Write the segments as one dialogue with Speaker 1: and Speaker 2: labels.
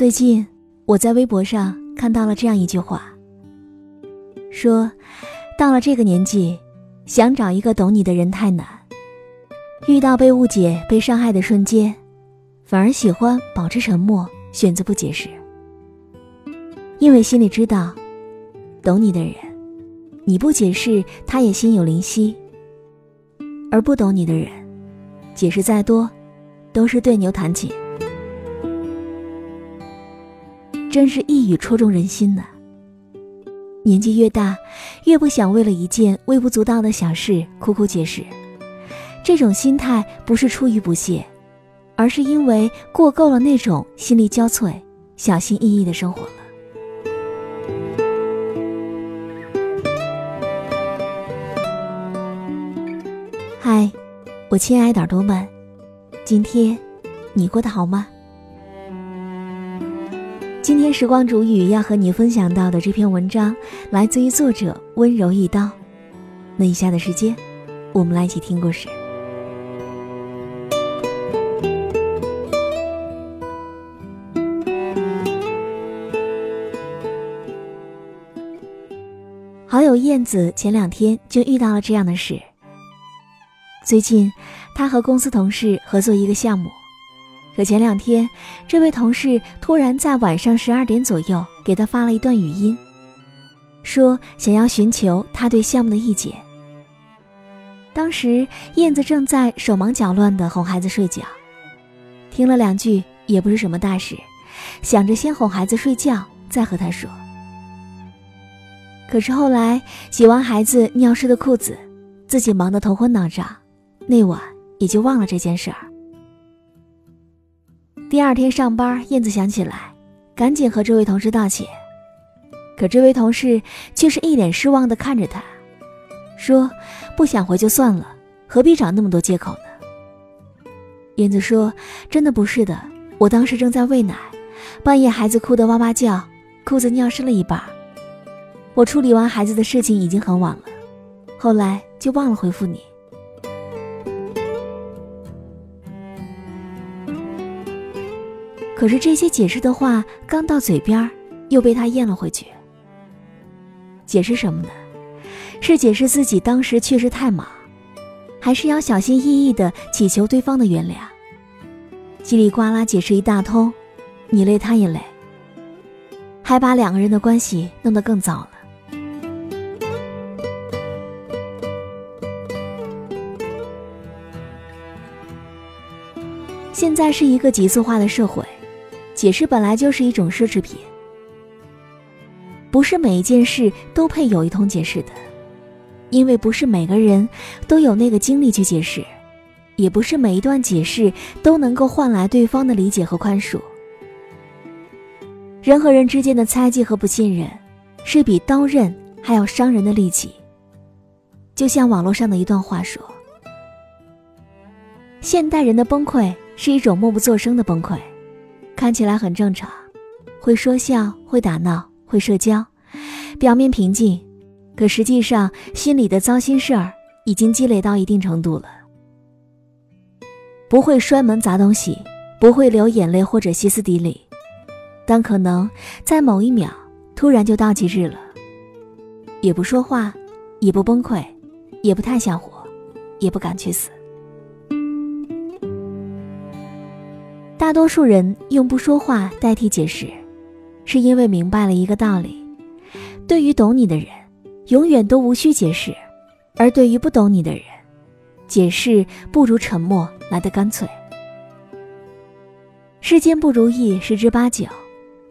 Speaker 1: 最近我在微博上看到了这样一句话，说到了这个年纪，想找一个懂你的人太难。遇到被误解、被伤害的瞬间，反而喜欢保持沉默，选择不解释，因为心里知道，懂你的人，你不解释他也心有灵犀；而不懂你的人，解释再多，都是对牛弹琴。真是一语戳中人心呢。年纪越大，越不想为了一件微不足道的小事苦苦解释。这种心态不是出于不屑，而是因为过够了那种心力交瘁、小心翼翼的生活了。嗨，我亲爱的耳朵们，今天你过得好吗？今天时光煮雨要和你分享到的这篇文章，来自于作者温柔一刀。那以下的时间，我们来一起听故事。好友燕子前两天就遇到了这样的事。最近，她和公司同事合作一个项目，可前两天，这位同事突然在晚上十二点左右给他发了一段语音，说想要寻求他对项目的意见。当时，燕子正在手忙脚乱地哄孩子睡觉，听了两句也不是什么大事，想着先哄孩子睡觉再和他说。可是后来洗完孩子尿湿的裤子，自己忙得头昏脑胀，那晚也就忘了这件事儿。第二天上班，燕子想起来，赶紧和这位同事道歉，可这位同事却是一脸失望地看着他，说：“不想回就算了，何必找那么多借口呢？”燕子说：“真的不是的，我当时正在喂奶，半夜孩子哭得哇哇叫，裤子尿湿了一半。”我处理完孩子的事情已经很晚了，后来就忘了回复你。可是这些解释的话刚到嘴边又被他咽了回去。解释什么呢？是解释自己当时确实太忙，还是要小心翼翼的祈求对方的原谅？叽里呱啦解释一大通，你累他也累，还把两个人的关系弄得更糟了。现在是一个急速化的社会，解释本来就是一种奢侈品。不是每一件事都配有一通解释的，因为不是每个人都有那个精力去解释，也不是每一段解释都能够换来对方的理解和宽恕。人和人之间的猜忌和不信任，是比刀刃还要伤人的利器。就像网络上的一段话说：“现代人的崩溃。”是一种默不作声的崩溃，看起来很正常，会说笑，会打闹，会社交，表面平静，可实际上心里的糟心事儿已经积累到一定程度了。不会摔门砸东西，不会流眼泪或者歇斯底里，但可能在某一秒突然就倒计日了，也不说话，也不崩溃，也不太想活，也不敢去死。大多数人用不说话代替解释，是因为明白了一个道理：对于懂你的人，永远都无需解释；而对于不懂你的人，解释不如沉默来得干脆。世间不如意十之八九，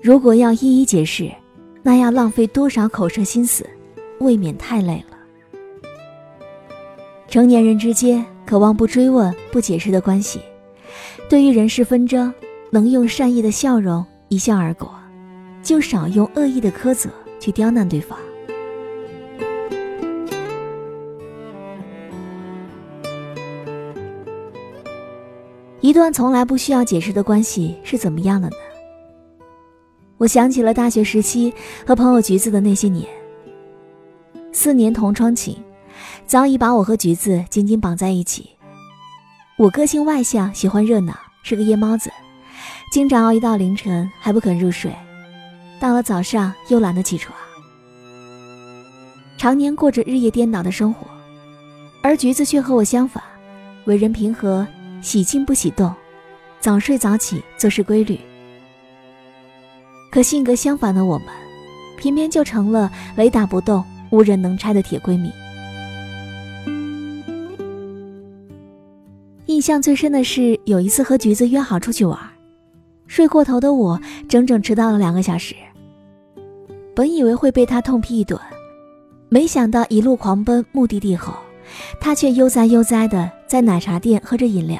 Speaker 1: 如果要一一解释，那要浪费多少口舌心思，未免太累了。成年人之间渴望不追问、不解释的关系。对于人事纷争，能用善意的笑容一笑而过，就少用恶意的苛责去刁难对方。一段从来不需要解释的关系是怎么样的呢？我想起了大学时期和朋友橘子的那些年，四年同窗情，早已把我和橘子紧紧绑在一起。我个性外向，喜欢热闹，是个夜猫子。经常熬一到凌晨还不肯入睡，到了早上又懒得起床，常年过着日夜颠倒的生活。而橘子却和我相反，为人平和，喜静不喜动，早睡早起做事规律。可性格相反的我们，偏偏就成了雷打不动、无人能拆的铁闺蜜。印象最深的是有一次和橘子约好出去玩，睡过头的我整整迟到了两个小时。本以为会被他痛批一顿，没想到一路狂奔目的地后，他却悠哉悠哉的在奶茶店喝着饮料。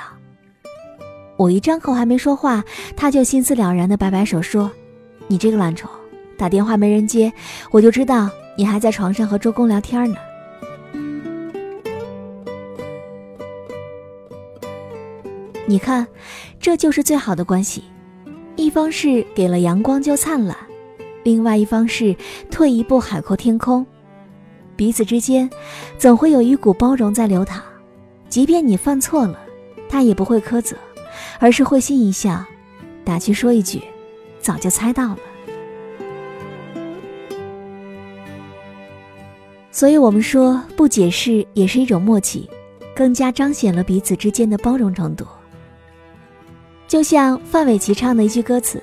Speaker 1: 我一张口还没说话，他就心思了然的摆摆手说。你这个懒虫，打电话没人接，我就知道你还在床上和周公聊天呢。你看，这就是最好的关系，一方是给了阳光就灿烂，另外一方是退一步海阔天空，彼此之间总会有一股包容在流淌，即便你犯错了，他也不会苛责，而是会心一笑，打趣说一句。早就猜到了，所以我们说不解释也是一种默契，更加彰显了彼此之间的包容程度。就像范玮琪唱的一句歌词：“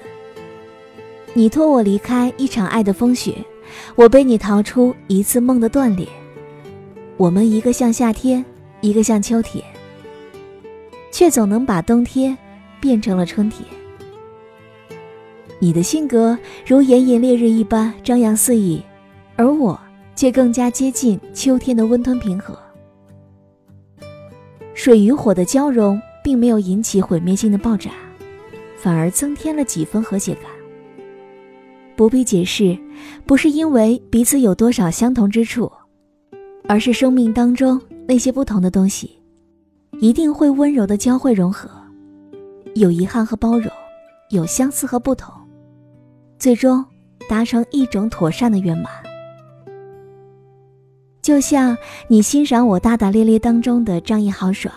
Speaker 1: 你托我离开一场爱的风雪，我背你逃出一次梦的断裂。我们一个像夏天，一个像秋天，却总能把冬天变成了春天。”你的性格如炎炎烈日一般张扬肆意，而我却更加接近秋天的温吞平和。水与火的交融并没有引起毁灭性的爆炸，反而增添了几分和谐感。不必解释，不是因为彼此有多少相同之处，而是生命当中那些不同的东西，一定会温柔的交汇融合，有遗憾和包容，有相似和不同。最终达成一种妥善的圆满，就像你欣赏我大大咧咧当中的仗义豪爽，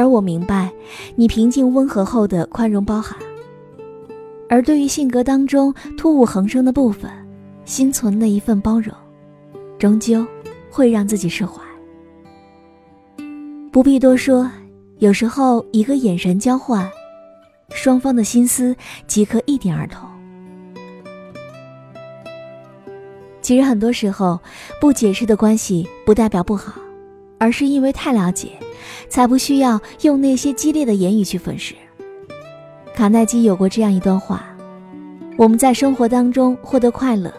Speaker 1: 而我明白你平静温和后的宽容包涵。而对于性格当中突兀横生的部分，心存那一份包容，终究会让自己释怀。不必多说，有时候一个眼神交换，双方的心思即可一点而通。其实很多时候，不解释的关系不代表不好，而是因为太了解，才不需要用那些激烈的言语去粉饰。卡耐基有过这样一段话：我们在生活当中获得快乐，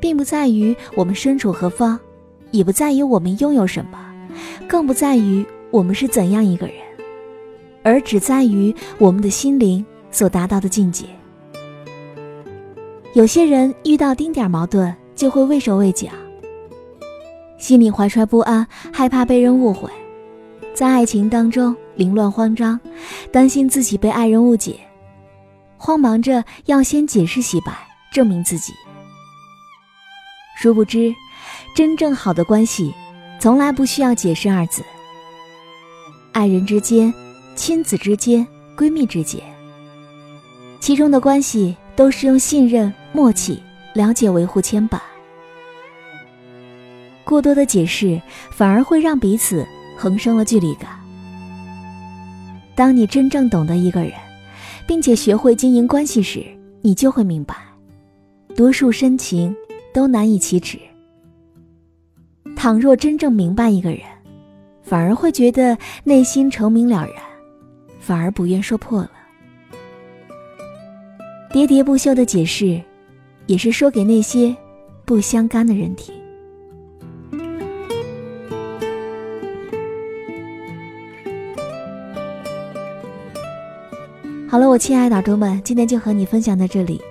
Speaker 1: 并不在于我们身处何方，也不在于我们拥有什么，更不在于我们是怎样一个人，而只在于我们的心灵所达到的境界。有些人遇到丁点矛盾。就会畏手畏脚，心里怀揣不安，害怕被人误会，在爱情当中凌乱慌张，担心自己被爱人误解，慌忙着要先解释洗白，证明自己。殊不知，真正好的关系，从来不需要解释二字。爱人之间、亲子之间、闺蜜之间，其中的关系都是用信任、默契。了解维护牵绊，过多的解释反而会让彼此横生了距离感。当你真正懂得一个人，并且学会经营关系时，你就会明白，多数深情都难以启齿。倘若真正明白一个人，反而会觉得内心澄明了然，反而不愿说破了。喋喋不休的解释。也是说给那些不相干的人听。好了，我亲爱的耳朵们，今天就和你分享到这里。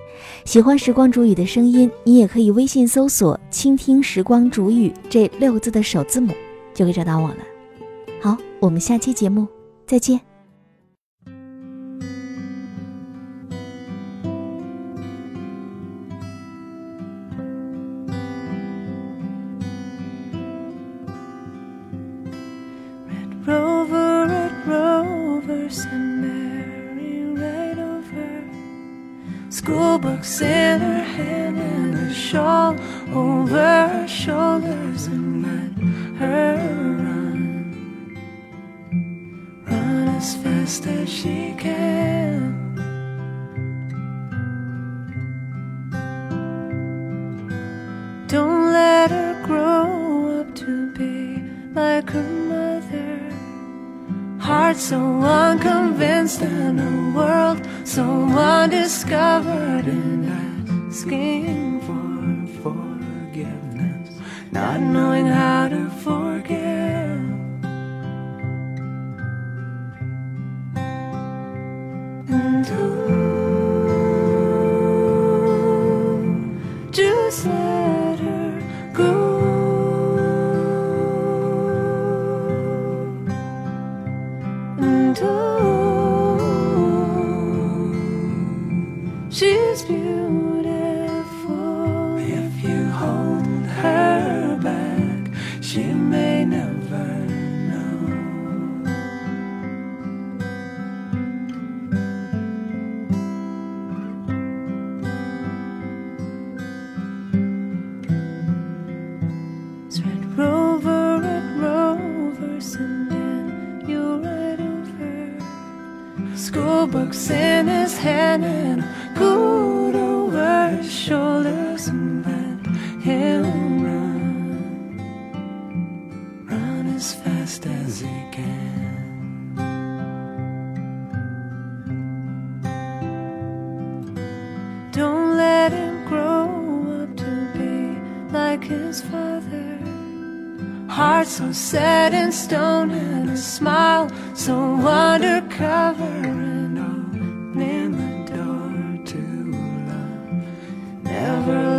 Speaker 1: 喜欢时光煮雨的声音，你也可以微信搜索“倾听时光煮雨”这六个字的首字母，就可以找到我了。好，我们下期节目再见。
Speaker 2: Books in her hand and a shawl over her shoulders and let her run. Run as fast as she can. Don't let her grow up to be like her mother. Heart so unconvinced in a world so undiscovered and asking for forgiveness, not knowing books in his hand and a coat over his shoulders and let him run. Run as fast as he can. Don't let him grow up to be like his father. Heart so set in stone and a smile so undercover opening the door to love. Never